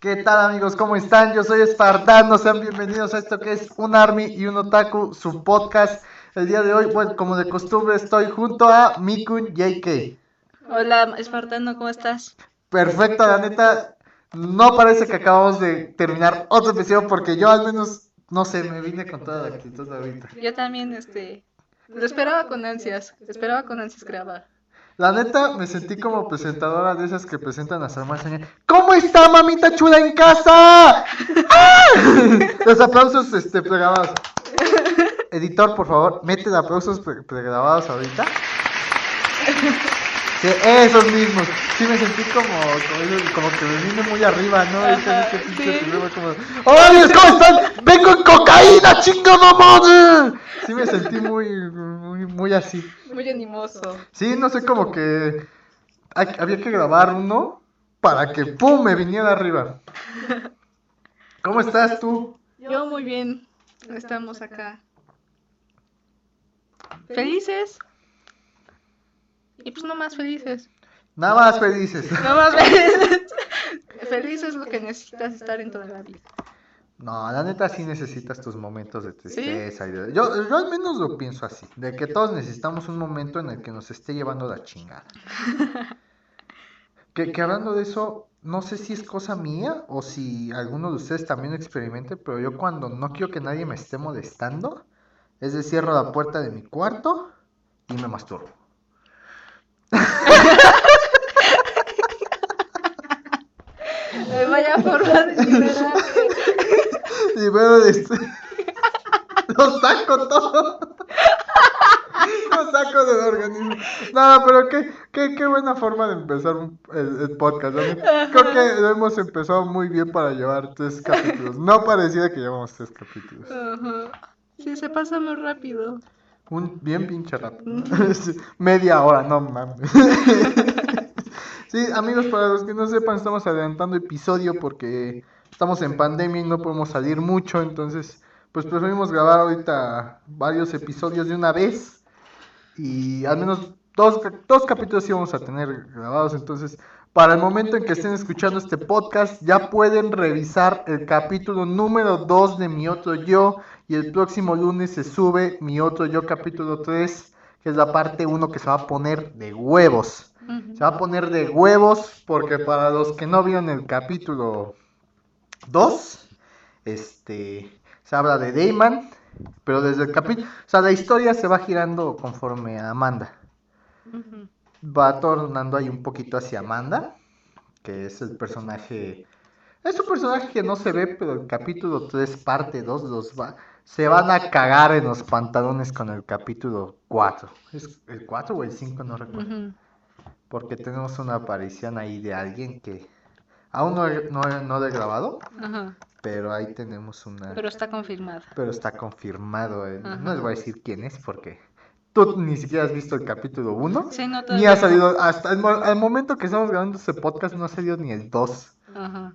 ¿Qué tal amigos? ¿Cómo están? Yo soy Espartano, sean bienvenidos a esto que es un Army y un Otaku, su podcast. El día de hoy, bueno, como de costumbre, estoy junto a Mikun JK. Hola, Espartano, ¿cómo estás? Perfecto, la neta, no parece que acabamos de terminar otro episodio porque yo al menos, no sé, me vine con toda la actitud ahorita. Yo también, este, lo esperaba con ansias, esperaba con ansias grabar. La neta, me sentí como presentadora de esas que presentan a hermana. ¿Cómo está, mamita chula en casa? ¡Ah! Los aplausos este, pregrabados. Editor, por favor, mete los aplausos pre- pregrabados ahorita. Esos mismos. Sí, me sentí como, como, que me vine muy arriba, ¿no? Ahorita Ajá, este pinche sí. programa como, ¡Hola, amigos, ¿cómo están? ¡Vengo en cocaína, chingada madre! Sí, me sentí muy, muy, muy así. Muy animoso. Sí, no sé, como que hay- había que grabar uno para que ¡pum! me viniera arriba. ¿Cómo estás tú? Yo muy bien, estamos acá. ¿Felices? Y pues no más felices. Nada más felices. No más felices. Feliz es lo que necesitas estar en toda la vida. No, la neta sí necesitas tus momentos de tristeza. y de- Yo, yo al menos lo pienso así, de que todos necesitamos un momento en el que nos esté llevando la chingada. Que, que hablando de eso, no sé si es cosa mía o si alguno de ustedes también lo experimente, pero yo cuando no quiero que nadie me esté molestando, es decir, cierro la puerta de mi cuarto y me masturbo. Vaya forma de liberarte. Y veo este... Lo saco todo. Lo saco del organismo. No, pero qué, qué, qué buena forma de empezar un- el, el podcast. ¿no? Creo que lo hemos empezado muy bien para llevar tres capítulos. No parecía que llevamos tres capítulos. Ajá. Sí, se pasa muy rápido. Un bien pinche rápido. Media hora, no mames. Sí, amigos, para los que no sepan, estamos adelantando episodio porque estamos en pandemia y no podemos salir mucho, entonces pues preferimos grabar ahorita varios episodios de una vez y al menos dos, dos capítulos sí vamos a tener grabados, entonces para el momento en que estén escuchando este podcast ya pueden revisar el capítulo número 2 de Mi Otro Yo y el próximo lunes se sube Mi Otro Yo capítulo 3, que es la parte 1 que se va a poner de huevos. Se va a poner de huevos porque para los que no vieron el capítulo 2, este, se habla de Dayman, pero desde el capítulo, o sea, la historia se va girando conforme a Amanda. Va tornando ahí un poquito hacia Amanda, que es el personaje, es un personaje que no se ve, pero el capítulo 3 parte 2 los va, se van a cagar en los pantalones con el capítulo 4. ¿Es el 4 o el 5? No recuerdo. Porque tenemos una aparición ahí de alguien que aún no he, no no lo he grabado, Ajá. pero ahí tenemos una... Pero está confirmada. Pero está confirmado, eh, no les voy a decir quién es porque tú ni siquiera has visto el capítulo 1, Sí, no ni ha salido, hasta el, momento que estamos grabando este podcast no ha salido ni el 2, Ajá.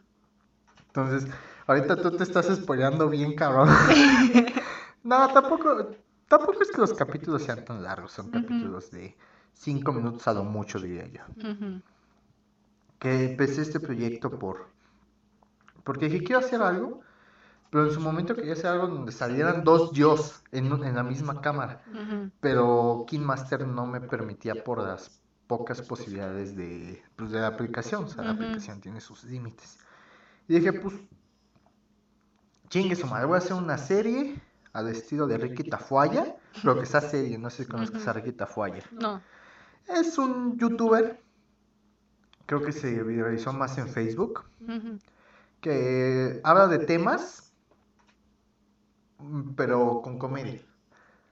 entonces ahorita tú te estás spoileando bien cabrón. no, tampoco, tampoco es que los capítulos sean tan largos, son capítulos de 5 minutos a lo mucho diría yo. Que empecé este proyecto por porque dije quiero hacer algo pero en su momento quería hacer algo donde salieran dos yos en, en la misma cámara. Ujú. pero KineMaster no me permitía por las pocas posibilidades de, pues, de la aplicación. O sea la aplicación tiene sus límites. Y dije pues chingue su madre voy a hacer una serie al estilo de Ricky Tafuaya pero que sea serie no sé si conozcas a Ricky Tafuaya. No. Es un youtuber, creo que se viralizó más en Facebook, que habla de temas, pero con comedia.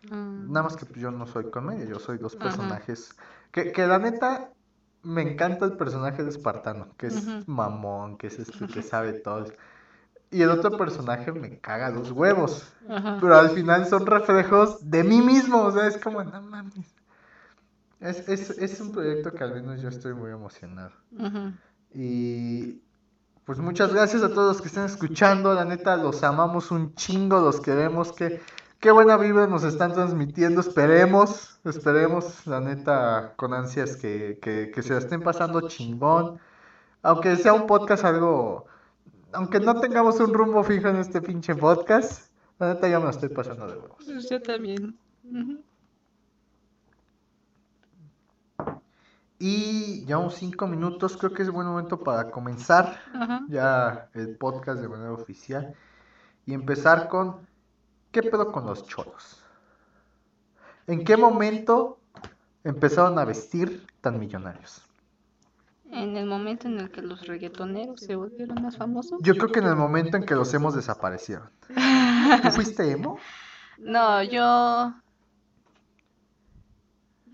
Mm. Nada más que pues, yo no soy comedia, yo soy dos personajes. Que, que la neta, me encanta el personaje de Espartano, que es mamón, que es este que sabe todo. Y el otro personaje me caga los huevos. Pero al final son reflejos de mí mismo, o sea, es como, no mames. Es, es, es un proyecto que al menos yo estoy muy emocionado. Y pues muchas gracias a todos los que estén escuchando, la neta los amamos un chingo, los queremos, que qué buena vibra nos están transmitiendo, esperemos, esperemos, la neta, con ansias que, que, que se la estén pasando chingón, aunque sea un podcast algo aunque no tengamos un rumbo fijo en este pinche podcast, la neta ya me lo estoy pasando de huevos. Pues yo también. Y llevamos cinco minutos, creo que es buen momento para comenzar Ajá. ya el podcast de manera oficial y empezar con ¿qué pedo con los cholos? ¿En qué momento empezaron a vestir tan millonarios? En el momento en el que los reggaetoneros se volvieron más famosos. Yo creo que en el momento en que los hemos desaparecieron. ¿Tú fuiste emo? No, yo.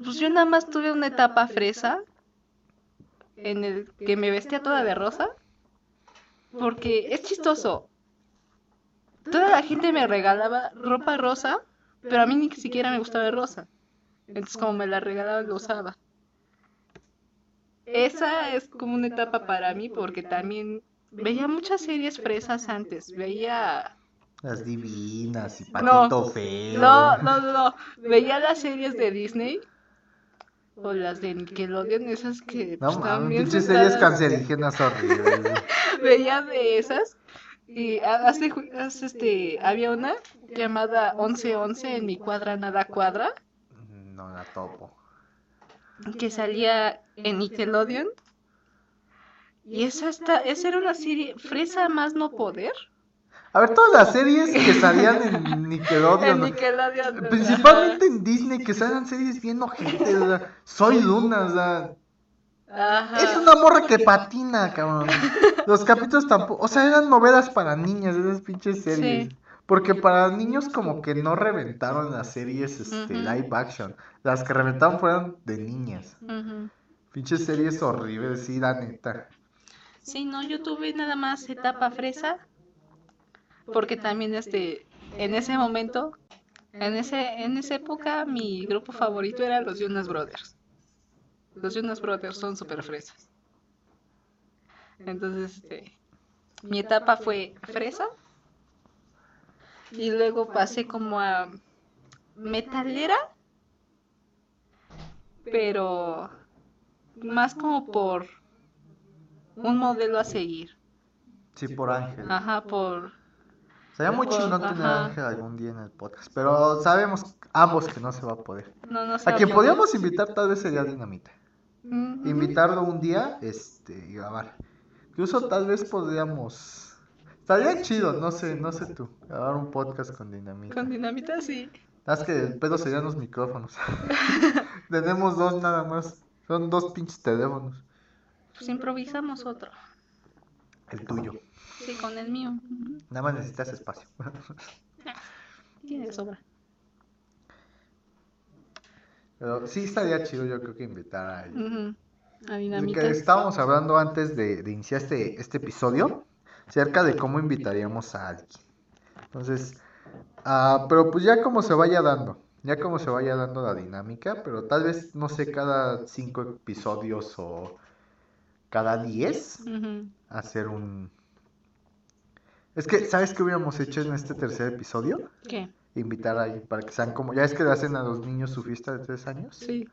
Pues yo nada más tuve una etapa fresa en el que me vestía toda de rosa. Porque es chistoso. Toda la gente me regalaba ropa rosa, pero a mí ni siquiera me gustaba el rosa. Entonces, como me la regalaban, lo usaba. Esa es como una etapa para mí porque también veía muchas series fresas antes. Veía Las divinas y No, Patito Feo. No, no, no, no. Veía las series de Disney o las de Nickelodeon, esas que No pues, también pinches series cancerígenas horribles. Veía de esas y hace, hace, este había una llamada 1111 en mi cuadra nada cuadra No la topo. que salía en Nickelodeon y esa está, esa era una serie fresa más no poder. A ver, todas las series que salían en Nickelodeon, En ¿no? Nickelodeon. principalmente en Disney, que salgan series bien ojetes, o sea, Soy Luna, o sea, Ajá. es una morra que patina, cabrón. Los capítulos tampoco, o sea, eran novelas para niñas, esas pinches series. Sí. Porque para niños como que no reventaron las series este, live action. Las que reventaron fueron de niñas. Ujú. Pinches series horribles, sí, la neta. Sí, no, yo tuve nada más etapa fresa, porque también este, en ese momento, en ese, en esa época, mi grupo favorito era los Jonas Brothers. Los Jonas Brothers son súper fresas. Entonces, este, mi etapa fue fresa, y luego pasé como a metalera, pero más como por un modelo a seguir. Sí, por Ángel. Ajá, por... Sería muy chingón tener a. Ángel algún día en el podcast. Pero sabemos ambos que no se va a poder. No, no sé. A quien podríamos invitar tal vez sería Dinamita. Ujú. Invitarlo un día este, y grabar. Incluso tal vez podríamos... Estaría chido, no sé, no sé tú. Grabar un podcast con Dinamita. Con dinamita sí. Es que el pedo serían los micrófonos. Tenemos dos nada más. Son dos pinches teléfonos. Pues improvisamos otro. El tuyo. Sí, con el mío. Nada más necesitas espacio. Tiene de sobra. Pero sí estaría chido yo creo que invitar a él. Ujú. A De dinamita. que estábamos hablando antes de, de iniciar este, este episodio, acerca de cómo invitaríamos a alguien. Entonces, ah, pero pues ya como se vaya dando, ya como se vaya dando la dinámica, pero tal vez, no sé, cada cinco episodios o cada diez, hacer un... Es que, ¿sabes qué hubiéramos hecho en este tercer episodio? ¿Qué? Invitar a alguien para que sean como, ya es que le hacen a los niños su fiesta de tres años. Sí.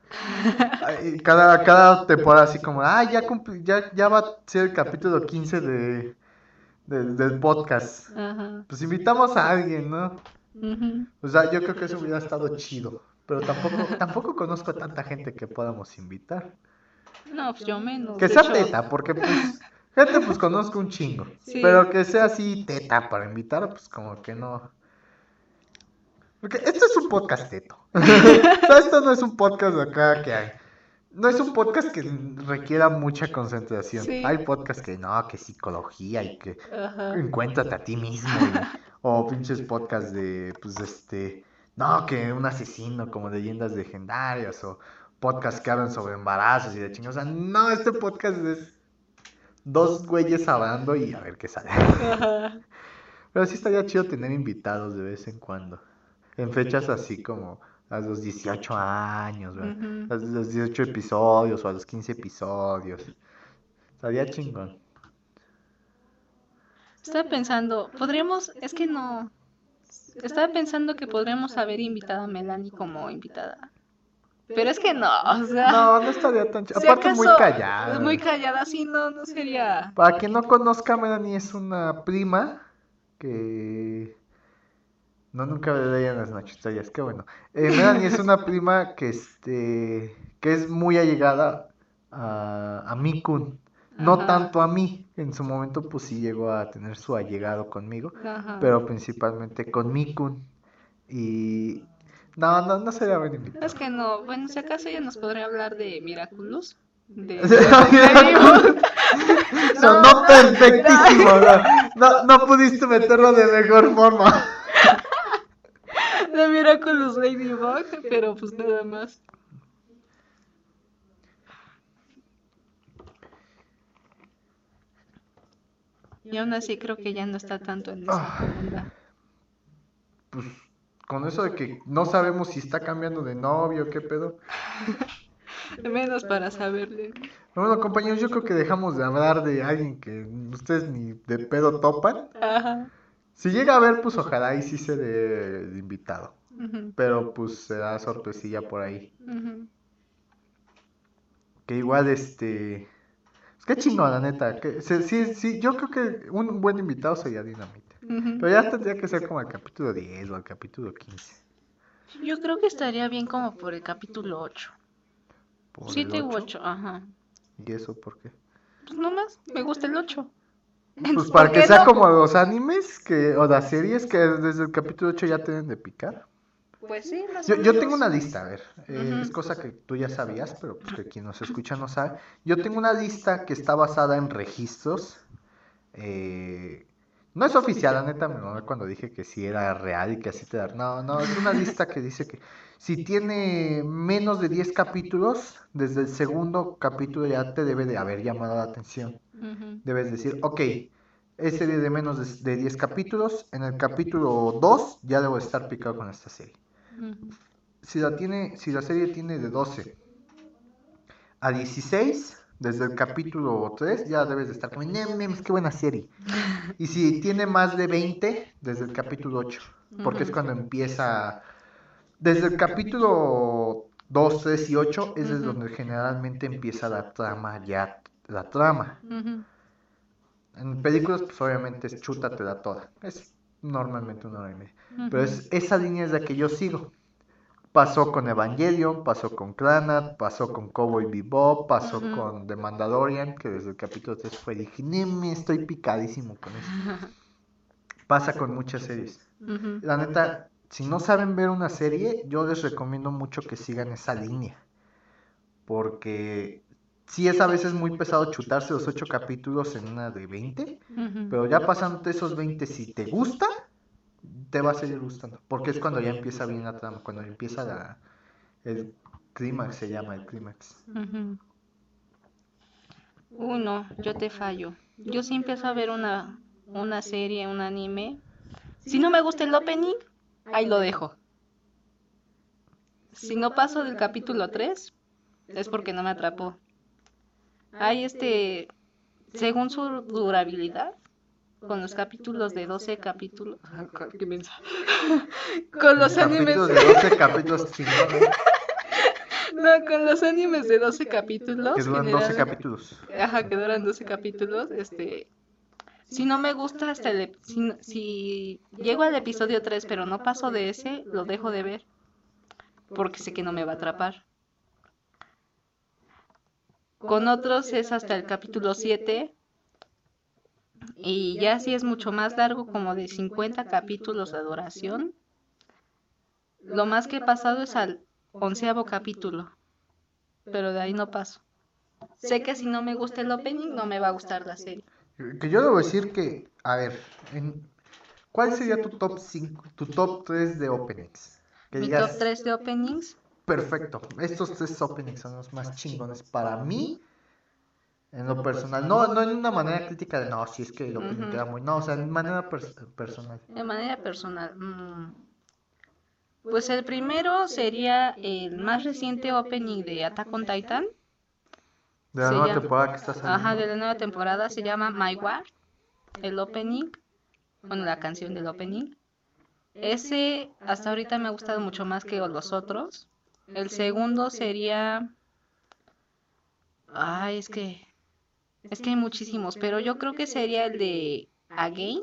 Ay, Cada, cada temporada así como, ah, ya, cumpli- ya, ya va a ser el capítulo 15 de, del- del podcast. Ajá. Pues invitamos a alguien, ¿no? Ujú. O sea, yo creo que eso hubiera estado chido. Pero tampoco, tampoco conozco a tanta gente que podamos invitar. No, pues yo menos. Que sea teta, porque pues, gente pues conozco un chingo. Sí. Pero que sea así teta para invitar, pues como que no. Porque esto es un podcast teto. o sea, esto no es un podcast de acá que hay. No es un podcast que requiera mucha concentración. Sí. Hay podcasts que no, que psicología y que Ajá. encuéntrate a ti mismo. y- o pinches podcasts de, pues, este, no, que un asesino como leyendas legendarias. O podcasts que hablan sobre embarazos y de chingados. O sea, no, este podcast es dos güeyes hablando y a ver qué sale. Ajá. Pero sí estaría chido tener invitados de vez en cuando. En fechas así como a los 18 años. A los 18 episodios o a los 15 episodios. Estaría chingón. Estaba pensando, podríamos, es que no. Estaba pensando que podríamos haber invitado a Melanie como invitada. Pero es que no, o sea. No, no estaría tan chido. si Aparte, muy acaso- callada. Muy callada, sí, no, no sería. Para quien no conozca, Melanie es una prima que... No, nunca le leían las noches, qué bueno. Eh, Melanie es una prima que, este, que es muy allegada a, a Mikun. No Ajá. tanto a mí, en su momento pues sí llegó a tener su allegado conmigo, Ajá. pero principalmente con Mikun. Y... No, no, no sería buen invitado. Es que no, bueno, si acaso ella nos podría hablar de Miraculous. De... Sonó perfectísimo, no, no, no pudiste meterlo de mejor forma. de Miraculous Ladybug, pero pues nada más. Y aún así creo que ya no está tanto en esa Ah. onda. Pues con eso de que no sabemos si está cambiando de novio, qué pedo. Menos para saberle. Bueno, compañeros, yo creo que dejamos de hablar de alguien que ustedes ni de pedo topan. Ajá. Si llega a ver, pues ojalá y sí se de, de invitado. Ujú, Pero pues será sorpresilla por ahí. ujú. Que igual este... Es que chingón, la neta. Que, se- sí, sí, yo creo que un buen invitado sería Pero ya tendría que ser como el capítulo 10 o el capítulo 15. Yo creo que estaría bien como por el capítulo 8. por el 7 u ocho. 8, ajá. ¿Y eso por qué? Pues nomás, me gusta el 8. Pues para que sea como los animes que, o las series que desde el capítulo 8 ya tienen de picar. Pues sí, Yo, yo tengo una lista, a ver, eh, es cosa que tú ya sabías, pero pues que quien nos escucha no sabe. Yo tengo una lista que está basada en registros. eh, no es oficial, la neta, me mamé cuando dije que sí era real y que así te da. No, no, es una lista que dice que si tiene menos de 10 capítulos, desde el segundo capítulo ya te debe de haber llamado la atención. Debes decir, ok, es serie de menos de, de 10 capítulos, en el capítulo 2 ya debo de estar picado con esta serie. Si la, tiene, si la serie tiene de 12 a 16, desde el capítulo 3 ya debes de estar como, "Nem, nem, qué buena serie. Y si tiene más de 20, desde el capítulo 8, porque es cuando empieza, desde el capítulo 2, 3 y 8 es desde donde generalmente empieza la trama ya, la trama. En películas, pues obviamente es chútatela toda. Es normalmente una hora y media. Pero es, esa línea es la que yo sigo. Pasó con Evangelion, pasó con Clanat, pasó con Cowboy Bebop, pasó con The Mandalorian, que desde el capítulo 3 fue, dije, me estoy picadísimo con eso. Pasa con muchas series. La neta, si no saben ver una serie, yo les recomiendo mucho que sigan esa línea. Porque sí es a veces muy pesado chutarse los 8 capítulos en una de 20. Ujú. Pero ya pasando esos 20, si te gusta, te va a seguir gustando. Porque es cuando ya empieza bien la trama, cuando empieza la, el clímax, se llama el clímax. Uno, yo te fallo. Yo sí empiezo a ver una, una serie, un anime. Si no me gusta el opening, ahí lo dejo. Si no paso del capítulo 3, es porque no me atrapó. Hay este, según su durabilidad, con los capítulos de 12 capítulos. ¿Qué mensa? Con los animes. De 12 capítulos No, con los animes de 12 capítulos. que duran 12 generalmente- capítulos. Ajá, que duran 12 capítulos, este... Si no me gusta hasta el... ep- Si, si llego al episodio 3 pero no paso de ese, lo dejo de ver. Porque sé que no me va a atrapar. Con otros es hasta el capítulo 7. Y ya si es mucho más largo, como de 50 capítulos de duración. Lo más que he pasado es al onceavo capítulo. Pero de ahí no paso. Sé que si no me gusta el opening, no me va a gustar la serie. Que yo debo decir que, a ver, en- ¿cuál sería tu top 5, tu top 3 de openings? Que Mi digas, top 3 de openings. perfecto, estos tres openings son los más chingones para mí, en lo personal. No, no en una manera crítica de, no, si es que el opening Ujú. queda muy, no, o sea, en manera pers- personal. De manera personal. mm, Pues el primero sería el más reciente opening de Attack on Titan. De la Se nueva llama- temporada que está saliendo. Ajá, de la nueva temporada se llama My War. El opening. Bueno, la canción del opening. Ese hasta ahorita me ha gustado mucho más que los otros. El segundo sería... Ay, es que... Es que hay muchísimos, pero yo creo que sería el de Again,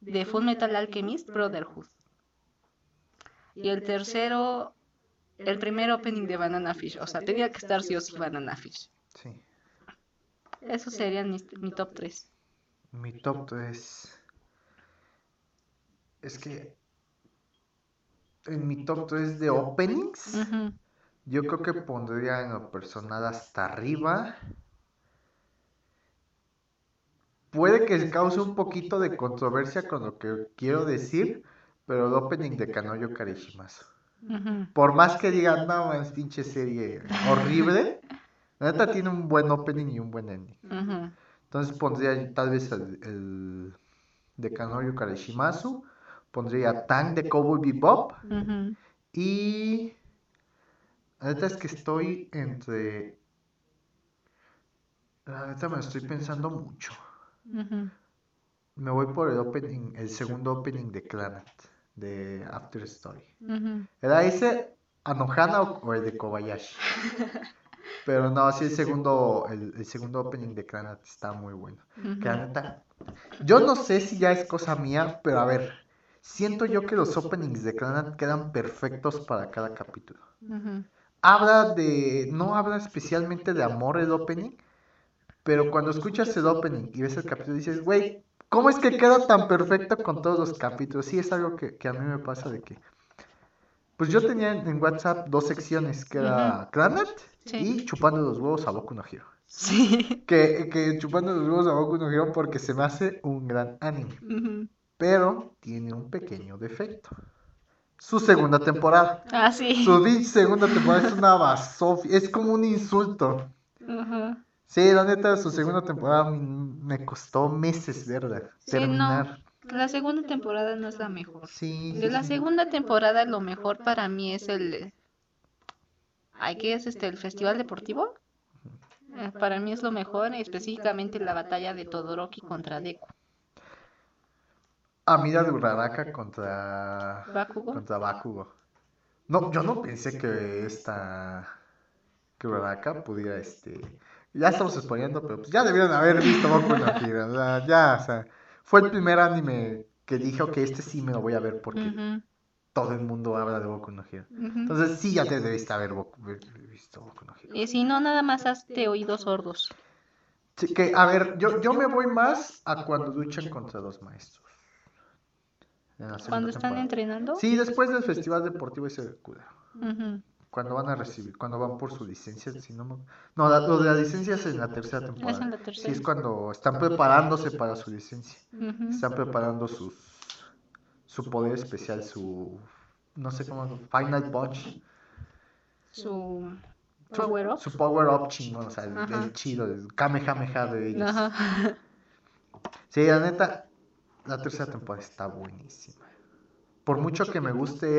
de Full Metal Alchemist Brotherhood. Y el tercero, el primer opening de Banana Fish. O sea, tenía que estar sí o sí Banana Fish. Sí. Esos serían mis- mi top 3. Mi top 3. Es que en mi top 3 de openings, yo creo que pondría en lo personal hasta arriba. Puede que cause un poquito de controversia con lo que quiero decir, pero el opening de Kanoyo Karishimasu. Por más que digan, no, es pinche serie horrible, la neta tiene un buen opening y un buen ending. Entonces pondría tal vez el, el de Kanoyo Karishimasu, pondría Tang de Cowboy Bebop y la neta es que estoy entre la neta me lo estoy pensando mucho. Me voy por el opening, el segundo opening de Clannad, de After Story. ¿Era ese Anohana o, o el de Kobayashi? Pero no, sí el segundo, el, el segundo opening de Clannad está muy bueno. Que la neta, yo no sé si ya es cosa mía, pero a ver, siento yo que los openings de Clannad quedan perfectos para cada capítulo. Habla de, no habla especialmente de amor el opening, pero cuando escuchas el opening y ves el capítulo dices, güey, ¿cómo es que queda tan perfecto con todos los capítulos? Sí, es algo que, que a mí me pasa de que, pues yo tenía en WhatsApp dos secciones, que era Sí. y Chupando los huevos a Boku no Hero. Sí. Que, que Chupando los huevos a Boku no Hero porque se me hace un gran anime. Pero tiene un pequeño defecto. Su segunda temporada. Ah, sí. Su segunda temporada es una basofia. Es como un insulto. Ajá. Sí, la neta, su segunda temporada me costó meses verla. Sí, Terminar. La segunda temporada no es la mejor. Sí, De sí, la sí. segunda temporada lo mejor para mí es el... ¿Ay, qué es este? ¿El Festival Deportivo? Eh, Para mí es lo mejor, específicamente la batalla de Todoroki contra Deku. Amida de Uraraka contra. ¿Bakugo? Contra Bakugo. No, yo no pensé que esta. Que Uraraka pudiera este. Ya estamos exponiendo, pero pues ya debieron haber visto Boku no Hero. o sea, ya, o sea. Fue el primer anime que dije, ok, este sí me lo voy a ver porque todo el mundo habla de Boku no Hero. Entonces sí ya te debiste haber Boku- visto Boku no Hero. Y si no, nada más hazte oídos sordos. Sí, que, a ver, yo, yo me voy más a cuando luchan contra los maestros. Cuando están temporada. entrenando. Sí, después del festival deportivo ese de Cuda. Ujú, Cuando van a recibir, cuando van por su licencia, si no me- No, la- lo de la licencia es en la tercera temporada. Es en la Sí, es cuando están preparándose para su licencia. Están preparando sus su poder especial, su no sé cómo, Final Punch. Su Su- power up. Su power up chingón, o sea, el, chido, el Kamehameha de ellos. Ajá. Sí, la neta, la tercera temporada está buenísima. Por mucho que me guste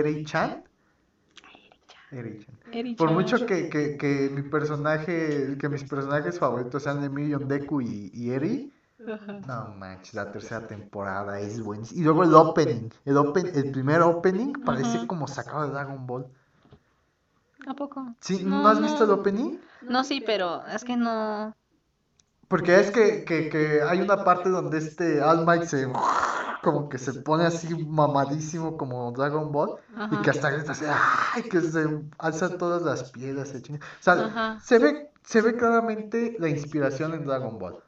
Eri-chan, Eri-chan. Eri Por mucho que, que, que mi personaje, que mis personajes favoritos sean Emilio Deku y, y Eri, Ajá. no manches, la tercera temporada es buenísima. Y luego el opening, el open, el primer opening parece Ajá. como sacado de Dragon Ball. ¿A poco? ¿Sí? ¿No, has visto el opening? No, sí, pero es que no. Porque es que, que, que hay una parte donde este All Might se como que se pone así mamadísimo como Dragon Ball y que hasta grita así, ¡ay! que se alza todas las piedras, se. O sea, Ajá. se ve, se ve claramente la inspiración en Dragon Ball.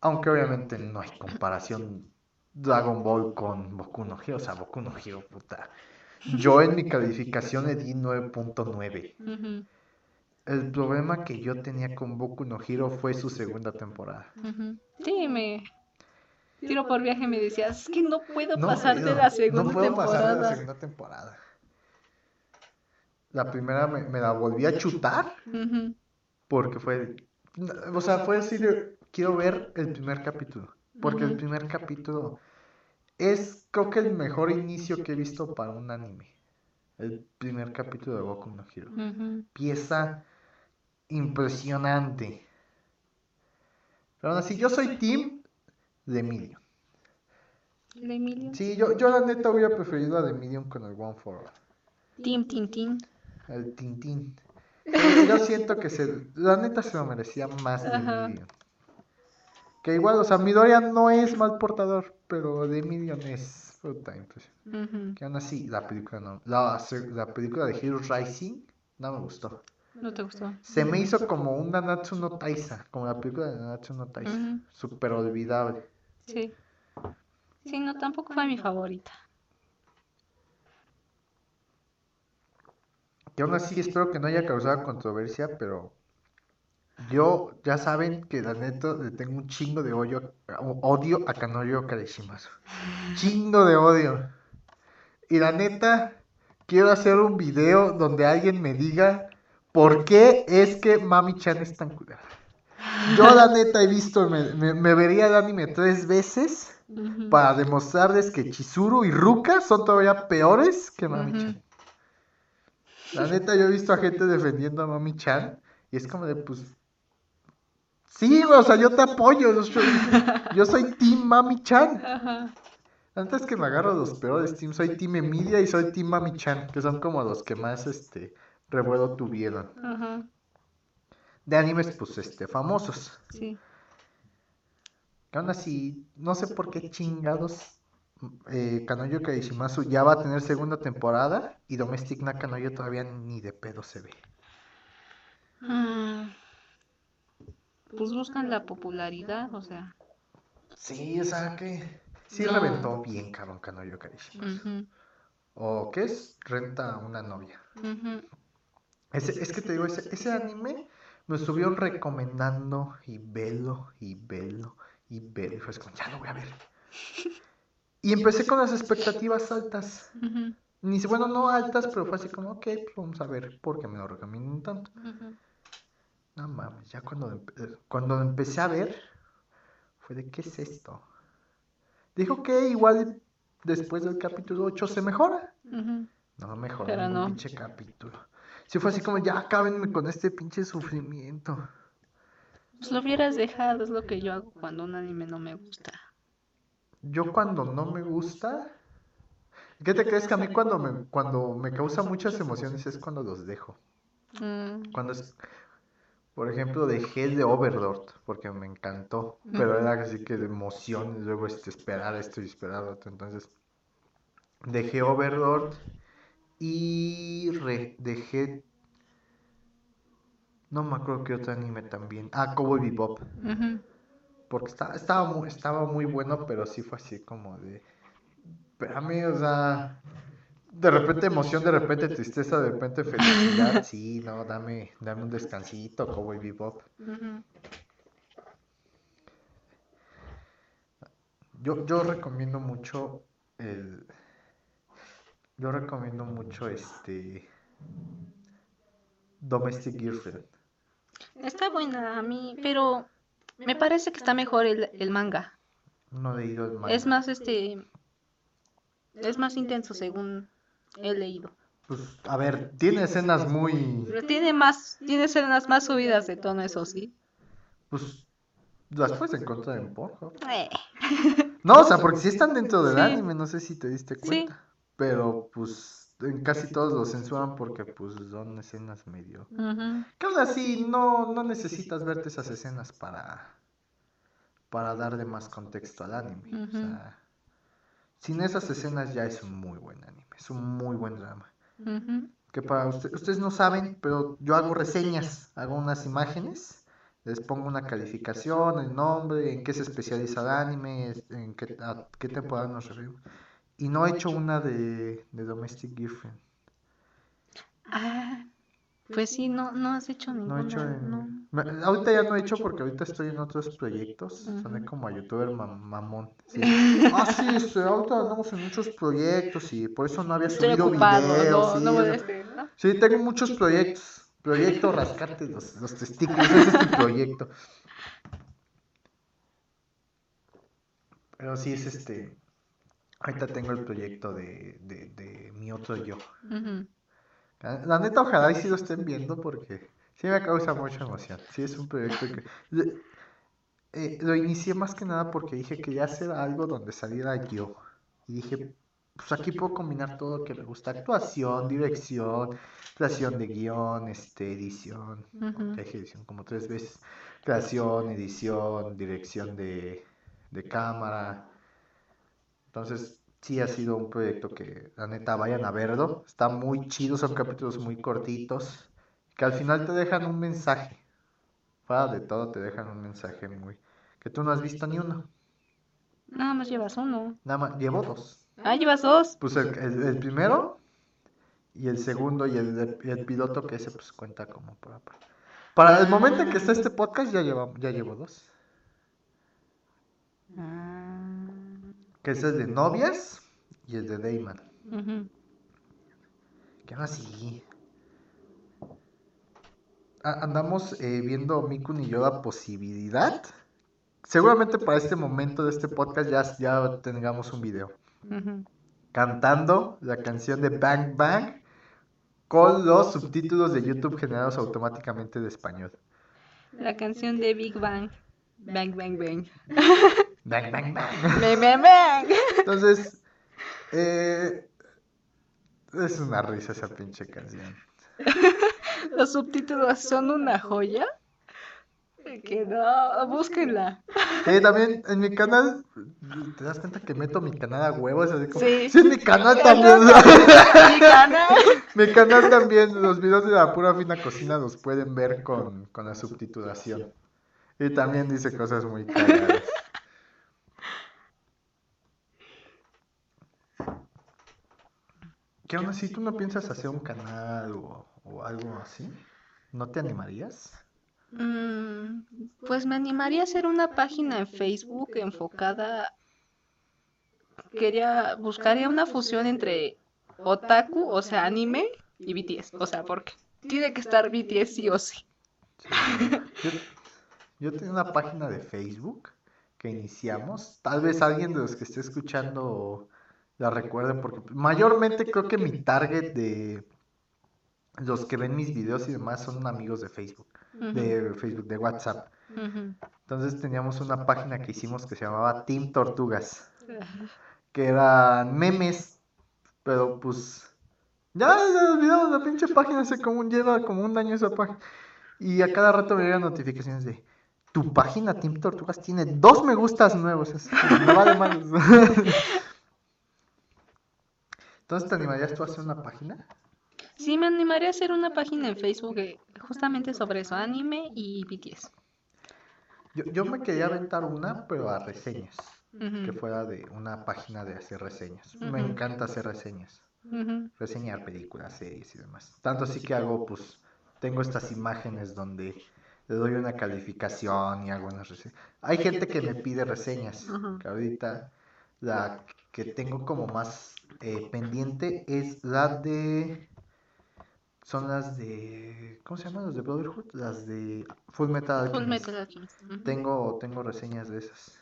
Aunque obviamente no hay comparación Dragon Ball con Boku no Hero, o sea, Boku no Hero, puta. Yo en mi calificación le di 9.9. Ujú. El problema que yo tenía con Boku no Hero fue su segunda temporada. Sí, me. Tiro por viaje me decías, es que no puedo No pasar de la segunda no puedo pasar de la temporada. segunda temporada. La primera me, me la volví a chutar porque fue, o sea, fue así de, quiero ver el primer capítulo, porque el primer capítulo es, creo que el mejor inicio que he visto para un anime. El primer capítulo de Boku no Hero. Pieza impresionante. Pero aún así, yo soy team de Emilio. ¿De Emilio? Sí, yo, yo la neta hubiera preferido a The Medium con el One for All. Team Tintín. el Tintín. Yo siento que se, la neta se lo merecía más de. Minion. Que igual, o sea, Midoriya no es mal portador, pero de Minion es puta impresión. Que aún así, la película no. La, la película de Heroes Rising no me gustó. ¿No te gustó? Se me hizo como un Nanatsu no Taisa, como la película de Nanatsu no Taisa. Ujú. Súper olvidable. Sí. Sí, no, tampoco fue mi favorita. Que aún así espero que no haya causado controversia, pero yo ya saben que la neta le tengo un chingo de odio, odio a Kanoyo Kareshimasu. Chingo de odio. Y la neta, quiero hacer un video donde alguien me diga por qué es que Mami Chan es tan culera. Yo la neta he visto, me, me- me vería el anime tres veces Ujú. para demostrarles que Chizuru y Ruka son todavía peores que Mami Ujú. Chan. La neta, yo he visto a gente defendiendo a Mami Chan y es como de, pues. Sí, o sea, yo te apoyo. Yo soy, yo soy Team Mami Chan. Ajá. La neta es que me agarro los peores teams. Soy Team Emilia y soy Team Mami Chan, que son como los que más este revuelo tuvieron. Ajá. De animes, pues, este, famosos. Sí. Que aún así, no sé por qué chingados eh, Kanoyo Kaishimasu ya va a tener segunda temporada y Domestic Nakanoyo todavía ni de pedo se ve. Mm. Pues buscan la popularidad, o sea. Sí, o sea que sí No. reventó bien cabrón Kanoyo Kaishimasu. O qué es renta a una novia. Ese, es que te digo, ese, ese anime me estuvieron recomendando y velo y velo y velo. Y fue como, ya lo voy a ver. Y empecé con las expectativas altas. Ni si- bueno, no altas, pero fue así como, ok, pues vamos a ver por qué me lo recomiendan tanto. No mames, ya cuando, empe- cuando empecé a ver, fue de, ¿qué es esto? Dijo que igual después del capítulo 8 se mejora. Ujú. No mejoró Pero ningún no. pinche capítulo. Sí fue así como, ya acábenme con este pinche sufrimiento. Pues lo hubieras dejado, es lo que yo hago cuando un anime no me gusta. Yo cuando no me gusta... ¿Qué te crees que a mí cuando me, cuando me causa muchas emociones es cuando los dejo? Mm, Cuando es, por ejemplo, dejé el de Overlord, porque me encantó, pero era así que de emoción, y luego este, esperar esto y esperar otro, entonces dejé Overlord y re- dejé, no me acuerdo qué otro anime también, ah, Cowboy Bebop, porque estaba, estaba, muy, estaba muy bueno, pero sí fue así como de, espérame, o sea... De repente emoción, de repente tristeza, de repente felicidad. Sí, no, dame, dame un descansito, Cowboy Bebop. Yo, yo recomiendo mucho el. Yo recomiendo mucho este. Domestic Girlfriend. Está buena a mí, pero me parece que está mejor el, el manga. No he leído el manga. Es más, este, es más intenso según he leído. Pues, a ver, tiene escenas muy. Pero tiene más, tiene escenas más subidas de tono, eso sí. Pues. Las puedes encontrar en Pornhub. Eh, No, o sea, porque sí están dentro del Sí. anime, no sé si te diste Sí. Pero, pues, en casi todos lo censuran porque, pues, son escenas medio. ujú. Que aún así, no, no necesitas verte esas escenas para, para darle más contexto al anime. O sea, sin esas escenas ya es un muy buen anime, es un muy buen drama. Que para usted- ustedes no saben, pero yo hago reseñas, hago unas imágenes, les pongo una calificación, el nombre, en qué se especializa el anime, en qué, a qué temporada nos referimos. Y no he hecho una de, de Domestic Girlfriend. Ah, pues sí, no, no has hecho No ninguna. he hecho en- no. Me- Ahorita ya no he hecho porque ahorita estoy en otros proyectos. Soné Ujú. como a youtuber mam- mamón. Sí. Ah, sí, este, ahorita andamos en muchos proyectos y por eso no había Estoy subido ocupado, videos. no, sí, no ¿no? sí, tengo muchos proyectos. Proyecto rascarte los, los testículos, ese es mi proyecto. Pero sí es este. Ahorita tengo el proyecto de, de, de mi otro yo. Ujú. La neta, ojalá y sí lo estén viendo porque sí me causa mucha emoción. Sí, es un proyecto que... eh, lo inicié más que nada porque dije que quería hacer algo donde saliera yo. Y dije, pues aquí puedo combinar todo lo que me gusta. Actuación, dirección, creación de guion, este, edición. Ya edición como tres veces. Creación, edición, dirección de, de cámara. Entonces, sí ha sido un proyecto que, la neta, vayan a verlo. Está muy chido, son capítulos muy cortitos. Que al final te dejan un mensaje. Fuera de todo, te dejan un mensaje muy. que tú no has visto ni uno. Nada más llevas uno. Nada más, llevo dos. Ah, llevas dos. Pues el, el- el primero y el segundo y el, el piloto que ese pues cuenta como para, para- para el momento en que está este podcast ya lleva, ya llevo dos. Ah, Que ese es de novias y el de Dayman. Que aún así. Andamos eh, viendo Mikun y yo la posibilidad. Seguramente para este momento de este podcast ya, ya tengamos un video. Cantando la canción de Bang Bang con los subtítulos de YouTube generados automáticamente de español. La canción de Big Bang. Bang, bang, bang. Bang Bang Bang. Bang, bang, bang. Entonces, eh, es una risa esa pinche canción. Los subtítulos son una joya. Que no, búsquenla. Eh, también en mi canal, ¿te das cuenta que meto mi canal a huevos? Así como, Sí. sí, mi canal también. Mi canal. mi canal también, los videos de la pura fina cocina los pueden ver con, con la subtitulación. Y también dice cosas muy cagadas. ¿Qué onda si tú no piensas hacer un canal o, o algo así? ¿No te animarías? Mm, pues me animaría a hacer una página en Facebook enfocada. Quería, buscaría una fusión entre otaku, o sea, anime, y BTS. O sea, porque tiene que estar BTS sí o sí. Yo, yo tenía una página de Facebook que iniciamos. Tal vez alguien de los que esté escuchando la recuerde, porque mayormente creo que mi target de los que ven mis videos y demás son amigos de Facebook, de Facebook, de WhatsApp. Entonces teníamos una página que hicimos que se llamaba Team Tortugas, que eran memes, pero pues ya se olvidamos la pinche página, hace como un, lleva como un año esa página. Y a cada rato me llegan notificaciones de tu página Team Tortugas tiene dos me gustas nuevos. así me vale madres. Entonces, ¿te animarías tú a hacer una página? Sí, me animaría a hacer una página en Facebook eh, justamente sobre eso, anime y BTS. Yo, yo me quería aventar una, pero a reseñas, que fuera de una página de hacer reseñas. Me encanta hacer reseñas. reseñar películas, series y demás. Tanto así que hago, pues, tengo estas imágenes donde le doy una calificación y hago unas reseñas. Hay gente que me pide reseñas, que ahorita la que tengo como más eh, pendiente es la de... Son las de... ¿Cómo se llaman? Las de Brotherhood, las de Full Metal Full. Metal Alchemist. Tengo, tengo reseñas de esas.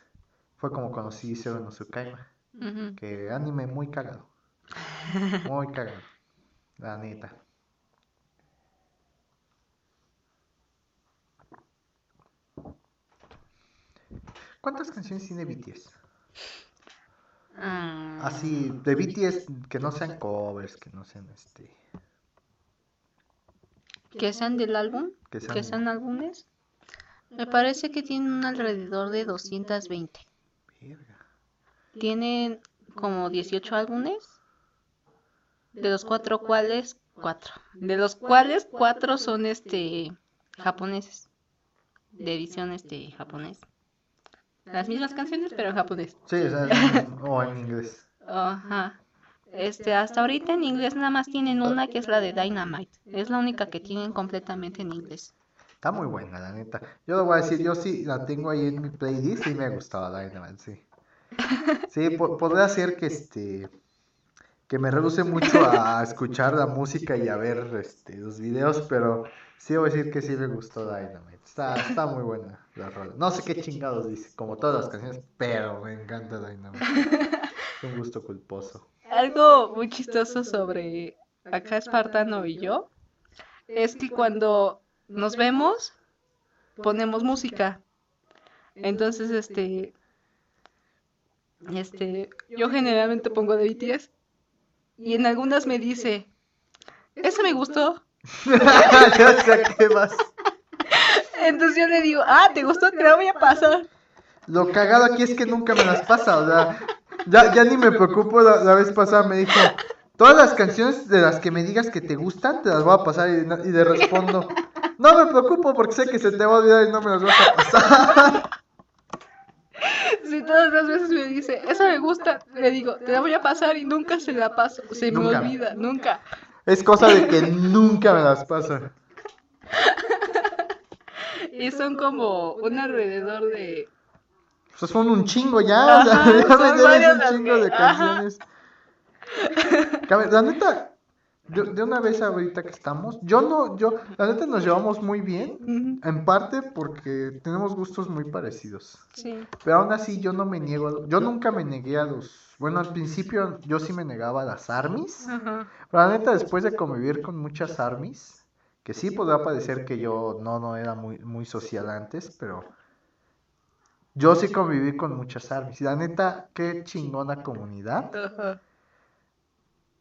Fue como conocí Zero no Tsukaima, ujú. que anime muy cagado. Muy cagado. La neta. ¿Cuántas canciones tiene BTS? Ah, Así, de BTS que no sean covers, que no sean este. que sean del álbum, Que sean- que sean álbumes. Me parece que tienen alrededor de 220. Verga. Tienen como 18 álbumes, de los cuatro cuales, cuatro, de los cuales cuatro son este japoneses, de edición este japonés. Las mismas canciones, pero en japonés. Sí, o, sea, o en inglés. Ajá. Este, hasta ahorita en inglés nada más tienen una que es la de Dynamite. Es la única que tienen completamente en inglés. Está muy buena, la neta. Yo lo voy a decir, yo sí la tengo ahí en mi playlist y me gustaba Dynamite, sí. Sí, po- podría ser que este que me reduce mucho a escuchar la música y a ver este los videos, pero sí voy a decir que sí me gustó Dynamite. Está, está muy buena la rola. No sé qué chingados dice, como todas las canciones, pero me encanta Dynamite. Es un gusto culposo. Algo muy chistoso sobre acá Espartano y yo es que cuando nos vemos ponemos música. Entonces, este, este, yo generalmente pongo de BTS Y en algunas me dice, eso me gustó. qué vas. Entonces yo le digo, ah, ¿te gustó? Te la voy a pasar. Lo cagado aquí es que nunca me las pasa, o sea, ya, ya ni me preocupo, la, la vez pasada me dijo, todas las canciones de las que me digas que te gustan, te las voy a pasar y, y le respondo, no me preocupo porque sé que se te va a olvidar y no me las vas a pasar. Si todas las veces me dice, eso me gusta, le digo, te la voy a pasar y nunca se la paso. Se me olvida, nunca. Es cosa de que nunca me las pasa. Y son como un alrededor de... Pues son un chingo ya, o sea, Ajá, ya me varias un chingo que- de canciones. La neta, yo- de una vez ahorita que estamos, yo no, yo, la neta nos llevamos muy bien, en parte porque tenemos gustos muy parecidos. Sí. Pero aún así yo no me niego, a- yo nunca me negué a los, bueno, al principio yo sí me negaba a las armies, pero la neta después de convivir con muchas armies, que sí podrá parecer que yo no, no era muy, muy social antes, pero yo sí conviví con muchas armies. Y la neta, qué chingona comunidad. Ajá.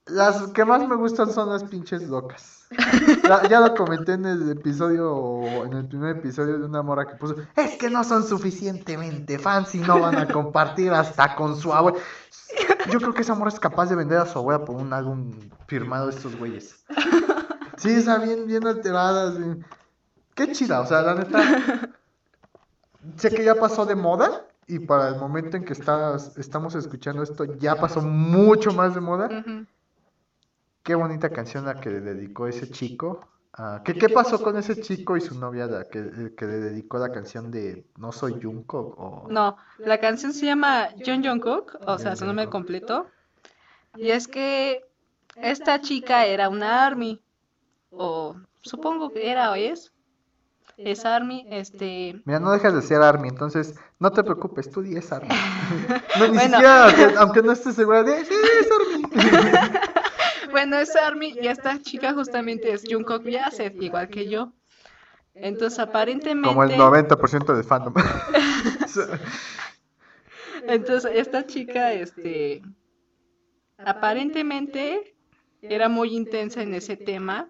Las que más me gustan son las pinches locas. Ya, ya lo comenté en el episodio, en el primer episodio de una mora que puso, es que no son suficientemente fans y no van a compartir hasta con su abuela. Yo creo que esa mora es capaz de vender a su abuela por un álbum firmado de estos güeyes. Sí, está bien, bien alterada. sí. Qué chida, o sea, la neta. Sé que ya pasó de moda y para el momento en que estás, estamos escuchando esto ya pasó mucho más de moda. Qué bonita canción la que le dedicó ese chico. Ah, ¿qué, ¿Qué pasó con ese chico y su novia la que, el que le dedicó la canción de No soy Jungkook? O... No, la canción se llama John Jungkook, o sea, su nombre completo. Y es que esta chica era una army, o supongo que era o es. Es army, este... Mira, no dejas de ser Army, entonces no te preocupes, tú di es Army. No, ni Bueno. siquiera, aunque, aunque no estés segura de, sí, es Army. Bueno, es army y esta chica justamente es Jungkook Yasef, igual que yo. Entonces, aparentemente... Como el 90% de fandom. Entonces, esta chica, este, aparentemente era muy intensa en ese tema.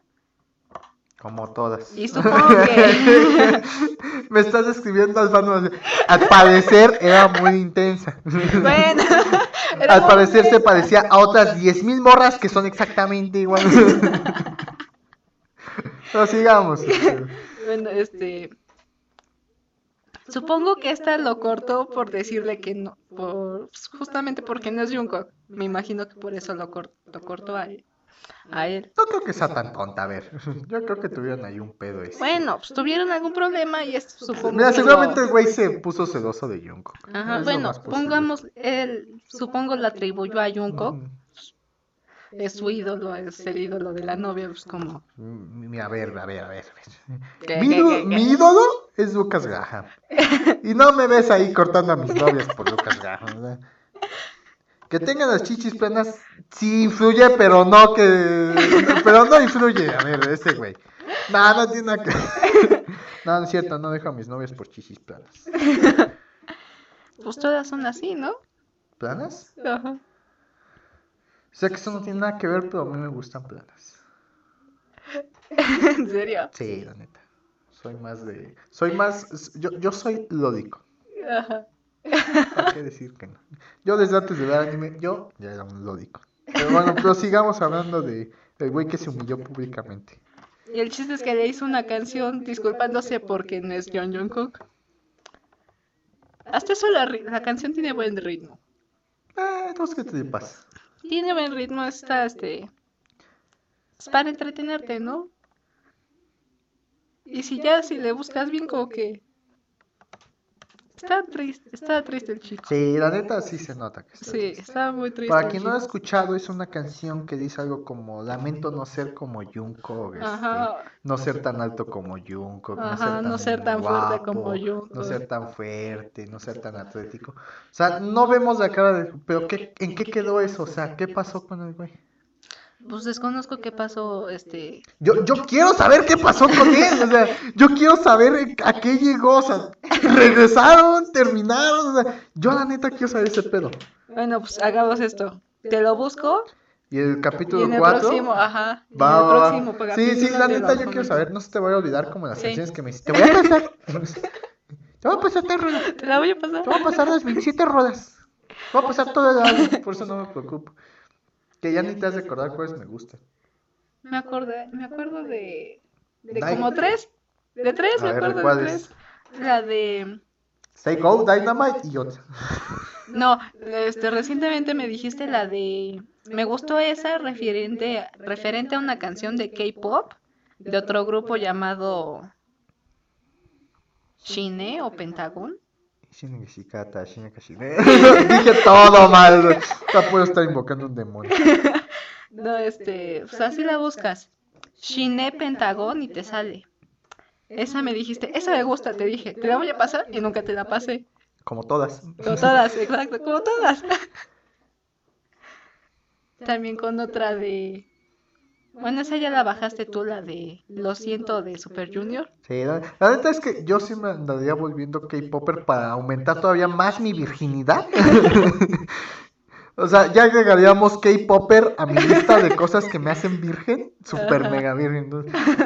Como todas. Y supongo que, Me estás describiendo al fandom. Al parecer era muy intensa. bueno, Al parecer se parecía a otras 10.000 morras que son exactamente iguales. Pero sigamos. Bueno, este, supongo que esta lo cortó por decirle que no, por, justamente porque no es Jungkook. Me imagino que por eso lo, cor- lo cortó a él. A él. No creo que sea tan tonta, a ver. Yo creo que tuvieron ahí un pedo. ese. Bueno, pues tuvieron algún problema y esto supongo Mira, seguramente el güey se puso celoso de Jungkook. Ajá, Es bueno, pongamos, él, supongo la atribuyó a Jungkook, Mm, es su ídolo, es el ídolo de la novia, pues como... mm, Mira, a ver, a ver, a ver. ¿Qué, Mi, qué, ídolo- qué, qué? mi ídolo es Lucas Graham. Y no me ves ahí cortando a mis novias por Lucas Graham. ¿verdad? Que tengan las chichis planas sí influye, pero no que. Pero no influye. A ver, ese güey. No, no tiene nada que. No, no es cierto, no dejo a mis novias por chichis planas. Pues todas son así, ¿no? ¿Planas? Ajá. Sé que eso no tiene nada que ver, pero a mí me gustan planas. ¿En serio? Sí, la neta. Soy más de. Soy más. Yo, yo soy lódico. Ajá. ¿Para qué decir que no? Yo desde antes de ver anime, yo ya era un lódico. Pero bueno, pero sigamos hablando de el güey que se humilló públicamente. Y el chiste es que le hizo una canción disculpándose porque no es John Jungkook. Hasta eso la, la canción tiene buen ritmo. Eh, entonces, ¿qué te pasa? Tiene buen ritmo, está este... Es para entretenerte, ¿no? Y si ya, si le buscas bien, como que... Está triste, está triste el chico. Sí, la neta sí se nota que está Sí, triste. está muy triste. Para quien no ha escuchado, es una canción que dice algo como Lamento no ser como Jungkook, este, no ser tan alto como Jungkook, no ser tan, no ser tan fuerte guapo, como no Jungkook. ser tan fuerte, no ser tan atlético. O sea, no vemos la cara de... Pero ¿qué, ¿en qué quedó eso? O sea, ¿qué pasó con el güey? Pues desconozco qué pasó, este... Yo, yo quiero saber qué pasó con él, o sea, yo quiero saber a qué llegó, o sea, regresaron, terminaron, o sea, yo la neta quiero saber ese pedo. Bueno, pues hagamos esto. Te lo busco Y el Y capítulo en el 4 próximo, ajá. va, en el próximo pues, Sí, sí, la neta yo quiero saber, no se te voy a olvidar como las Sí. canciones que me hiciste. Te voy a pasar. Te voy a pasar tres. Te la voy a pasar. Te voy a pasar las 27 rolas. Te voy a pasar el álbum, por eso no me preocupo. Que ya ni te has de acordar cuáles me gustan. Me acordé, me acuerdo de, de Dai- como tres. De tres, A me ver, acuerdo de ¿cuáles? tres. La de. Say Go, Dynamite y otra. No, este, recientemente me dijiste la de. Me gustó esa referente, referente a una canción de K-pop de otro grupo llamado. Shine o Pentagon. Dije todo mal. Ya puedo estar invocando un demonio. No, este, pues así la buscas. Shine Pentagon y te sale. Esa me dijiste, esa me gusta, te dije, te la voy a pasar y nunca te la pasé. Como todas. Como todas, exacto, como todas. También con otra de... Bueno, esa ya la bajaste tú, la de Lo siento de Super Junior. Sí, la, la neta es que yo sí me andaría volviendo K-Popper para aumentar todavía más mi virginidad. o sea, ya agregaríamos K-Popper a mi lista de cosas que me hacen virgen, super mega virgen.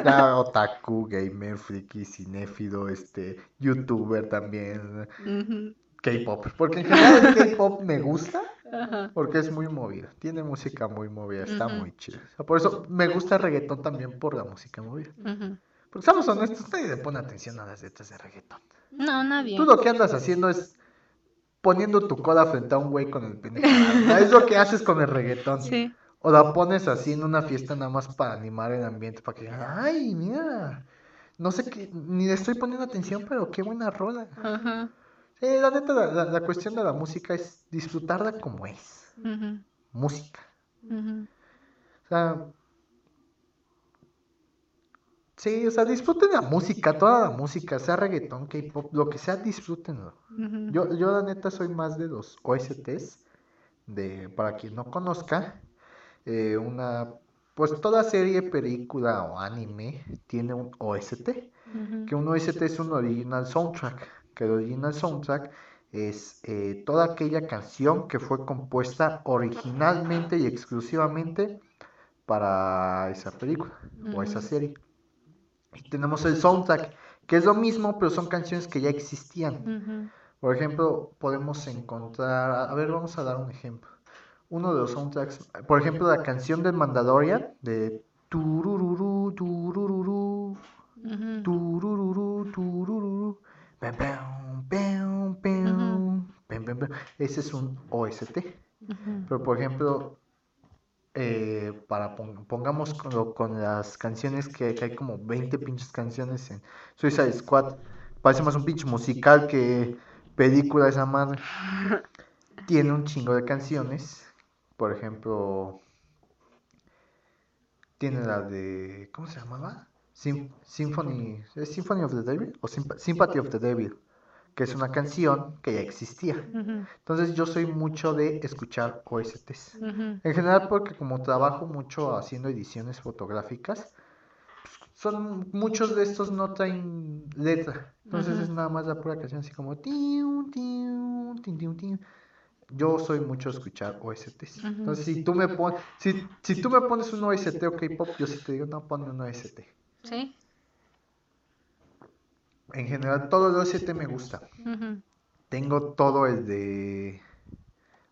Ya otaku, gamer, friki, cinéfilo, este, youtuber también, Ujú, K-Popper. Porque en general el K-Pop me gusta. Ajá. Porque es muy movida, tiene música muy movida, está muy chida. O sea, por eso me gusta el reggaetón también por la música movida. ujú. Porque seamos honestos, nadie le pone atención a las letras de reggaetón. No, nadie. Tú lo que andas haciendo es poniendo tu cola frente a un güey con el pene. Es lo que haces con el reggaetón. Sí. O la pones así en una fiesta nada más para animar el ambiente, para que digan, ay, mira, no sé qué, ni le estoy poniendo atención, pero qué buena rola. Ajá. Sí, la neta, la, la- cuestión de la música es disfrutarla como es, música. O sea, sí, o sea, disfruten la música, toda la música, sea reggaetón, K-pop, lo que sea, disfrútenlo. Yo, yo la neta soy más de los OSTs, de, para quien no conozca, eh, una, pues toda serie, película o anime tiene un OST, que un OST es un original soundtrack, que el original soundtrack es eh, toda aquella canción que fue compuesta originalmente y exclusivamente para esa película o esa serie. Y tenemos el soundtrack, que es lo mismo, pero son canciones que ya existían. Por ejemplo, podemos encontrar, a ver, vamos a dar un ejemplo. Uno de los soundtracks, por ejemplo, la canción del Mandalorian de turururu, turururu, turururu, turururu, Ese es un OST. Pero por ejemplo, eh, para pon- pongamos con las canciones que, que hay como 20 pinches canciones en Suicide Squad, parece más un pinche musical que película esa madre. Tiene un chingo de canciones. Por ejemplo, tiene la de. ¿Cómo se llamaba? Sym- Symphony. ¿Es Symphony of the Devil? O Symp- Sympathy of the Devil. Que es una canción que ya existía. Entonces yo soy mucho de escuchar OSTs. En general porque como trabajo mucho haciendo ediciones fotográficas, son muchos de estos no traen letra. Entonces es nada más la pura canción así como tiu, tiu, tiu. Yo soy mucho de escuchar OSTs. Entonces si tú me pones si, si tú me pones un OST o K-pop, yo sí te digo, no ponme un OST. Sí. En general todo el OST me gusta. Ujú. Tengo todo el de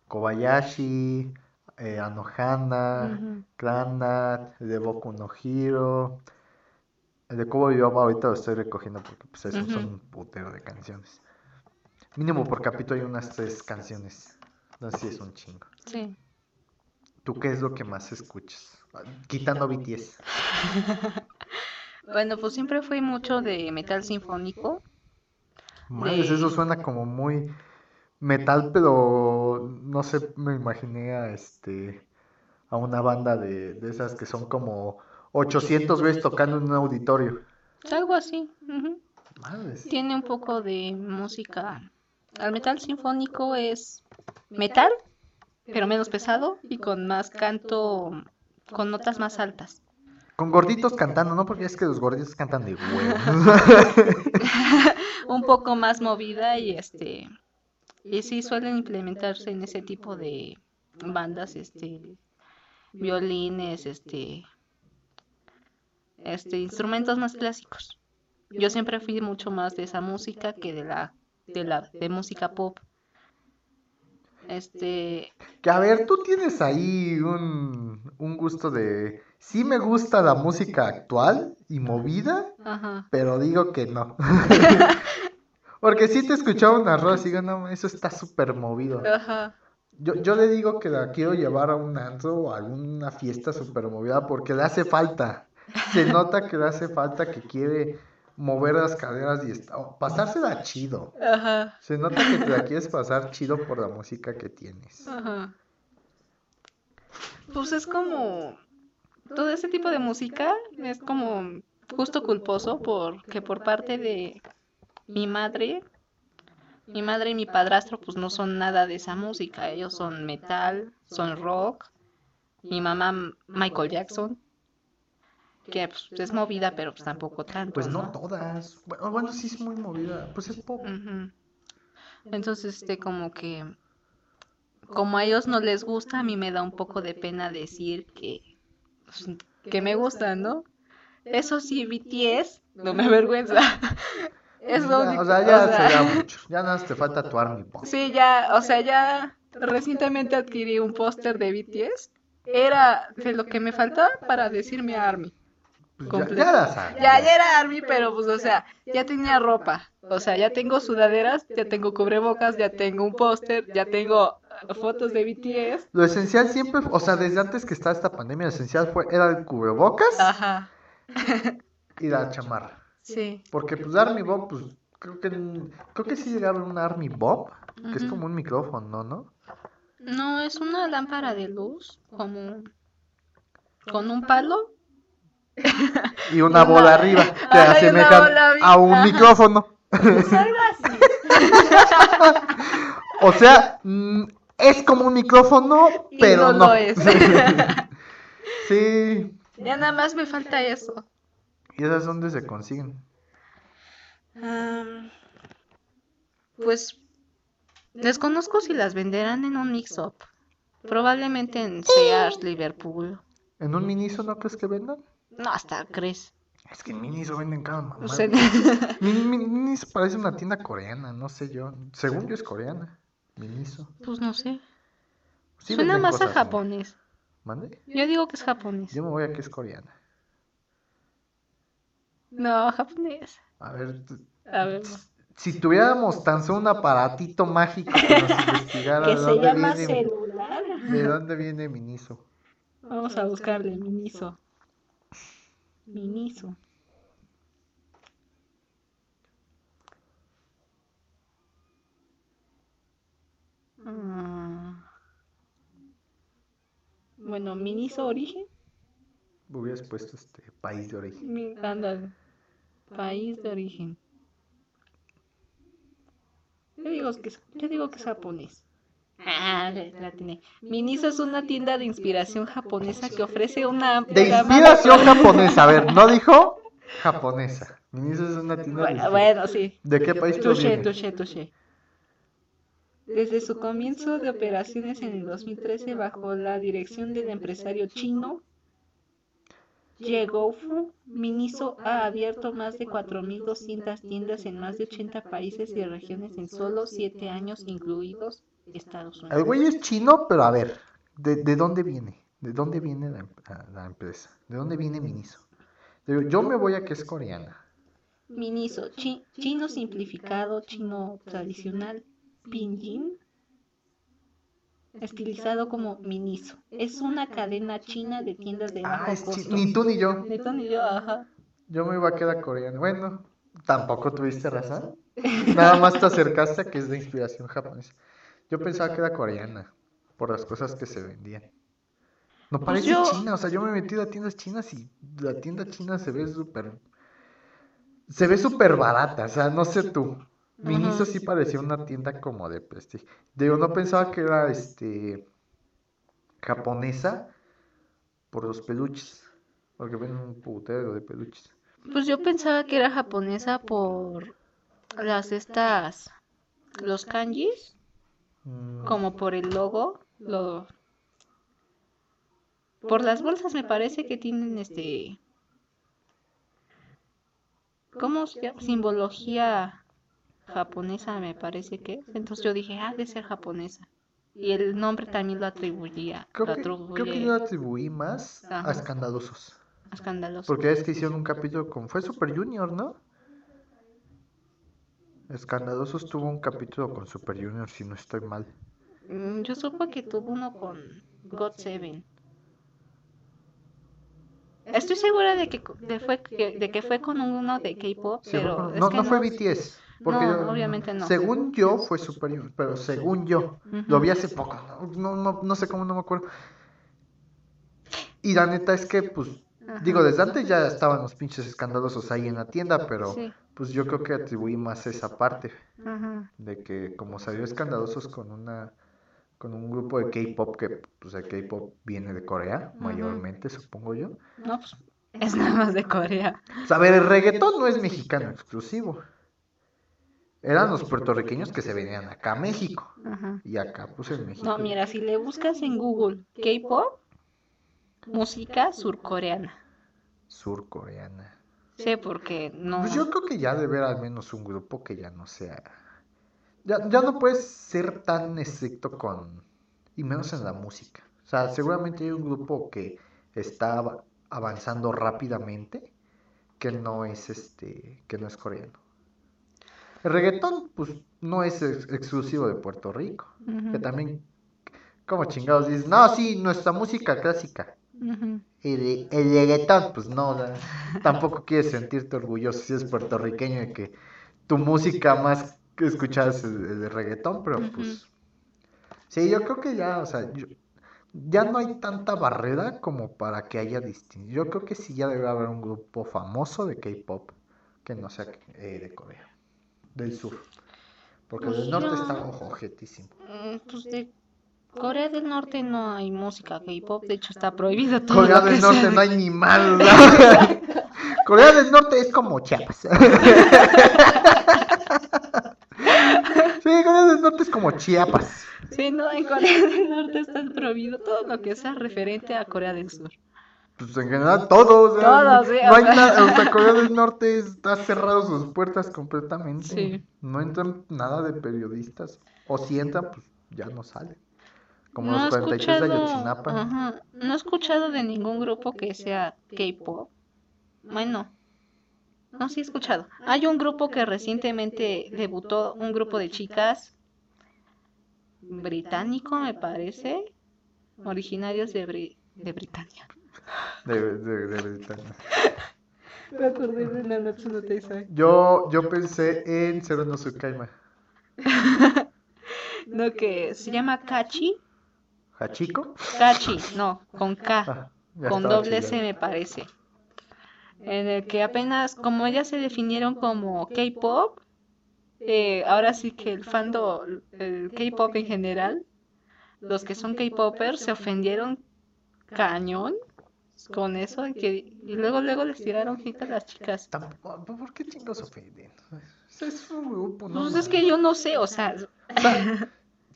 Kobayashi, eh, Anohana. Clanat, el de Boku no Hero. El de Kobo Bebop ahorita lo estoy recogiendo porque pues esos Ujú. son un putero de canciones. Mínimo por capítulo hay unas tres canciones. Entonces sí es un chingo. Sí. ¿Tú qué es lo que más escuchas? Quitando BTS. Bueno, pues siempre fui mucho de metal sinfónico. Madres, De- eso suena como muy metal, pero no sé, me imaginé a este a una banda de, de esas que son como 800 güeyes tocando en un auditorio. Algo así. Madres. Tiene un poco de música. El metal sinfónico es metal, pero menos pesado y con más canto, con notas más altas. Con gorditos cantando, ¿no? Porque es que los gorditos cantan de huevo. Un poco más movida y este y sí suelen implementarse en ese tipo de bandas este violines, este, este, instrumentos más clásicos. Yo siempre fui mucho más de esa música que de la, de la, de música pop. Este, Que a ver, tú tienes ahí un, un gusto de... Sí me gusta la música actual y movida, ajá, pero digo que no. Porque si te escuchaba una rola y digo, no, eso está súper movido. ajá, Yo, yo le digo que la quiero llevar a un antro o a alguna fiesta súper movida porque le hace falta. Se nota que le hace falta que quiere mover las caderas y está, pasársela chido. ajá, Se nota que te la quieres pasar chido por la música que tienes. ajá. Pues es como todo ese tipo de música es como justo culposo porque por parte de mi madre, mi madre y mi padrastro pues no son nada de esa música, ellos son metal, son rock, mi mamá Michael Jackson, que pues, es movida pero pues tampoco tanto, Pues no ¿no? todas. Bueno, bueno, sí es muy movida. Pues es pop. Ujú. Entonces, este, como que, como a ellos no les gusta, a mí me da un poco de pena decir que, pues, que me gustan, ¿no? Eso sí, BTS, no me avergüenza. Es lo Ya, único, o sea, ya o sea, será mucho. Ya nada más te falta tu Army Pop. sí, ya, o sea, ya recientemente adquirí un póster de BTS. Era de lo que me faltaba para decirme ARMY. Pues ya, ya. Ya, ya era ARMY, pero pues, o sea, ya tenía ropa. O sea, ya tengo sudaderas, ya tengo cubrebocas, ya tengo un póster, ya tengo fotos de BTS. Lo esencial siempre, o sea, desde antes que estaba esta pandemia, lo esencial fue, era el cubrebocas Ajá, y la chamarra. sí. Porque pues Army Bob, pues creo que creo que sí llegaba un Army Bob, que es como un micrófono, ¿no? No, es una lámpara de luz, como con un palo. Y una bola arriba que Ajá, y una asemejan bola arriba. a un micrófono. Pues algo así. O sea, mm, es como un micrófono, Y pero no no. lo es. Sí. Ya nada más me falta eso. ¿Y esas dónde se consiguen? Am, pues desconozco si las venderán en un mix-up. Probablemente en Sears, Liverpool. ¿En un Miniso no crees que vendan? No, hasta crees. Es que en Miniso venden cada mamá. O sea, Min- Min- Miniso parece una tienda coreana, no sé yo. Según yo es coreana. Miniso. pues no sé. Sí Suena más a japonés. ¿Mande? Yo digo que es japonés. Yo me voy a que es coreana. No, japonés. A ver, A ver. si tuviéramos tan solo un aparatito mágico que nos investigara Que se dónde llama viene, celular. de dónde viene Miniso. Vamos a buscarle Miniso. Miniso. Ah. Bueno, Miniso origen. Hubieras puesto este país de origen. Mi- ándale. País de origen. Yo digo que es, yo digo que es japonés. Ah, la la atiné. Miniso es una tienda de inspiración japonesa que ofrece una amplia De gama inspiración japonesa. A ver, ¿no dijo? Japonesa. Miniso es una tienda de Bueno, inspiración. bueno, sí. ¿De qué país Touché, proviene? touché, touché. Desde su comienzo de operaciones en el 2013 bajo la dirección del empresario chino Ye Goufu, Miniso ha abierto más de 4.200 tiendas en más de 80 países y regiones en solo 7 años, incluidos Estados El Unidos. güey es chino, pero a ver, ¿de, de dónde viene? ¿De dónde viene la, em- empresa? ¿De dónde viene Miniso? Yo me voy a que es coreana. Miniso, chi- chino simplificado, chino tradicional, pinyin, estilizado como Miniso. Es una cadena china de tiendas de Ah, bajo es chi- costo. ni tú ni yo. Neto ni yo, ajá. Yo me iba a quedar coreana. Bueno, tampoco tuviste razón. Nada más te acercaste a que es de inspiración japonesa. Yo pensaba que era coreana, por las cosas que se vendían. No Pues parece yo- china, o sea, yo me he metido a tiendas chinas y la tienda china se ve súper... Se ve súper barata, o sea, no sé tú. Miniso Ajá. sí parecía una tienda como de prestigio. Digo, no pensaba que era, este, japonesa por los peluches, porque ven un putero de peluches. Pues yo pensaba que era japonesa por las estas, los kanjis, Mm, como por el logo, lo, por las bolsas me parece que tienen este ¿cómo se llama? simbología japonesa me parece que es. Entonces yo dije, ah, de ser japonesa. Y el nombre también lo atribuía, Creo lo que, creo que yo atribuí más a escandalosos. a. Porque es que hicieron un capítulo con. Fue Super Junior, ¿no? Escandalosos tuvo un capítulo con Super Junior, si no estoy mal. Mm, Yo supe que tuvo uno con God Seven. Estoy segura de que, de, fue, que- de que fue con uno de K-pop, Sí, pero es no, que no fue BTS. Porque No, yo- obviamente no. Según yo fue Super Junior, pero según yo. Lo vi hace poco, no, no, no, sé cómo, no me acuerdo. Y la neta es que, pues, Ajá. digo, desde antes ya estaban los pinches escandalosos ahí en la tienda, pero Sí. pues yo creo que atribuí más esa parte. Ajá. de que como salió escandalosos con una con un grupo de K-pop que pues el K-pop viene de Corea mayormente supongo yo. No, pues es nada más de Corea. O sea, a ver, el reggaetón no es mexicano exclusivo. Eran los puertorriqueños que se venían acá a México Ajá. y acá pues en México. No, mira, si le buscas en Google K-pop, música surcoreana. surcoreana. Sí, porque no. Pues yo creo que ya debe haber al menos un grupo que ya no sea ya, ya no puedes ser tan estricto con y menos en la música. O sea, seguramente hay un grupo que está av- avanzando rápidamente que no es este que no es coreano. El reggaetón pues no es ex- exclusivo de Puerto Rico, que también como chingados dices, "No, sí, nuestra música clásica." ujú. El, el reggaetón, pues no, la- tampoco quieres sentirte orgulloso si eres puertorriqueño de que tu música más que escuchas es el, el de reggaetón, pero pues sí, yo creo que ya, o sea, yo- ya no hay tanta barrera como para que haya distinción. Yo creo que sí ya debe haber un grupo famoso de K-pop que no sea eh, de Corea, del sur, porque Pues del norte está ojetísimo. Mm, Pues de Corea del Norte no hay música K-pop, de hecho está prohibido todo Corea lo que del Norte no hay ni mal. Corea del Norte es como Chiapas. Sí, Corea del Norte es como Chiapas. Sí, no, en Corea del Norte está prohibido todo lo que sea referente a Corea del Sur. Pues en general todo, o sea, Todo, sí, no hay nada, o sea, Corea del Norte está cerrado sus puertas completamente. Sí. No entran nada de periodistas. O si entran, pues ya no salen. Como no los he 43 de Ayotzinapa. ajá, no he escuchado de ningún grupo que sea K-pop. Bueno, no, sí he escuchado. Hay un grupo que recientemente debutó, un grupo de chicas británico, me parece, originarios de, Bri- de Britania. De, de, de Britania. Me acordé de Nanatsu no Taizai. Yo, yo pensé en Cero no Tsukaima. No, que se llama Kachi. ¿Hachiko? Kachi, no, con K. Ah, ya con doble S chillando. me parece. En el que apenas, como ellas se definieron como K-pop, eh, ahora sí que el fandom, el K-pop en general, los que son K-popers se ofendieron cañón con eso y, que, y luego luego les tiraron hate a las chicas. Tampoco- ¿Por qué chingos ofenden? Ese Es un grupo, ¿no? Pues es que yo no sé, o sea, O sea,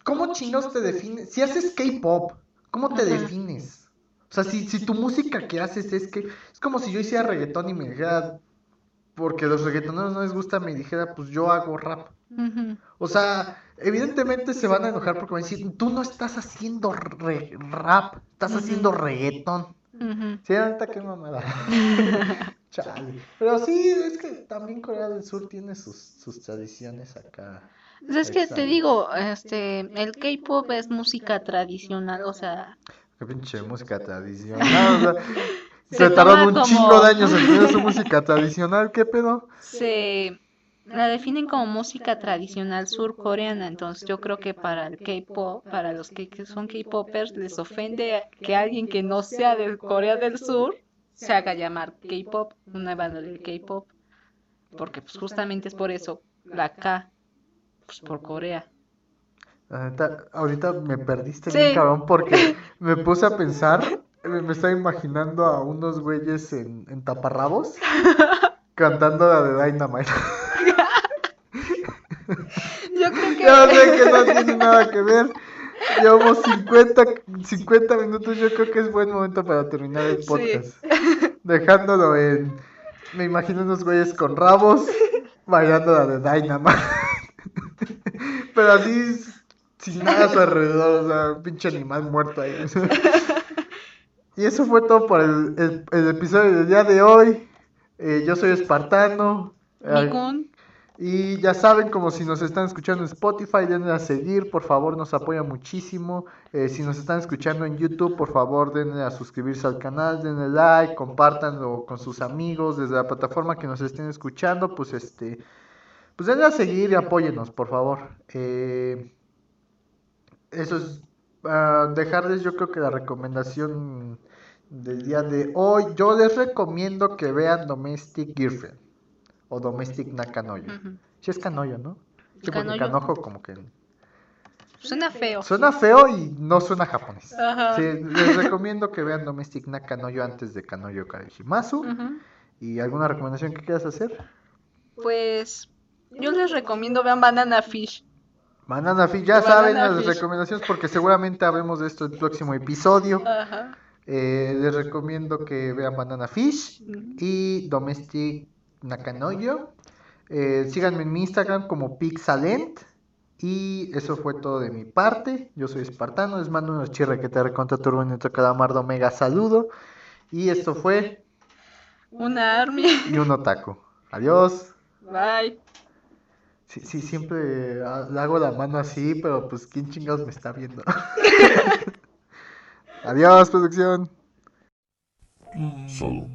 ¿cómo chingados te defines? Si haces K-pop, ¿cómo te Ajá. defines? O sea, si, si tu música que haces es que. Es como si yo hiciera reggaetón y me dijera. Porque a los reggaetoneros no les gusta, me dijera, pues yo hago rap. O sea, evidentemente se van a enojar porque van a decir, tú no estás haciendo re- rap, estás haciendo reggaetón. Ujú. Sí, ahorita qué mamada. Chale. Pero sí, es que también Corea del Sur tiene sus, sus tradiciones acá. Pues es que te digo, este, el K-pop es música tradicional, o sea, Qué pinche música tradicional. o sea, Se se tardaron un toma chingo como- de años en tener su música tradicional. ¿Qué pedo? se la definen como música tradicional surcoreana, entonces yo creo que para el K-pop, para los que, son K-popers, les ofende que alguien que no sea de Corea del Sur se haga llamar K-pop, una banda del K-pop, porque pues justamente es por eso la K, pues por Corea. Ahorita, ahorita me perdiste Sí. bien, cabrón, porque me puse a pensar, me, me estaba imaginando a unos güeyes en, en taparrabos cantando la de Dynamite. Yo creo que Ya sé que no tiene nada que ver, Llevamos 50, 50 minutos. Yo creo que es buen momento para terminar el Sí. podcast. Dejándolo en. Me imagino unos güeyes con rabos bailando la de Dynamite. Pero así, sin nada a su alrededor. O sea, un pinche animal muerto ahí. Y eso fue todo por el, el- el episodio del día de hoy. Eh, yo soy Espartano. Eh. Y ya saben, como si nos están escuchando en Spotify, denle a seguir, por favor, nos apoya muchísimo. Eh, si nos están escuchando en YouTube, por favor, denle a suscribirse al canal, denle like, compártanlo con sus amigos desde la plataforma que nos estén escuchando, pues este, pues denle a seguir y apóyenos, por favor. Eh, eso es ah, dejarles, yo creo que la recomendación del día de hoy. Yo les recomiendo que vean Domestic Girlfriend o Domestic Nakanoyo. Ujú. Sí es Canoyo, ¿no? Sí, porque Canoyo. Canojo como que Suena feo. suena feo y no suena japonés. Ajá. Sí, les recomiendo que vean Domestic Nakanoyo antes de Kanoyo Kareshimasu. ¿Y alguna recomendación que quieras hacer? Pues yo les recomiendo vean Banana Fish. Banana Fish, ya Banana saben las Fish. recomendaciones porque seguramente hablemos de esto en el próximo episodio. Ajá. Eh, les recomiendo que vean Banana Fish y Domestic Nakanoyo. Eh, síganme en mi Instagram como Pixalent. Y eso fue todo de mi parte. Yo soy Espartano. Les mando unos chirre que te recontra turbo en nuestro calamardo. Mega saludo. Y esto fue Una army. y un otaku. Adiós. Bye. Sí, sí, siempre hago la mano así, pero pues quién chingados me está viendo. Adiós, producción. Solo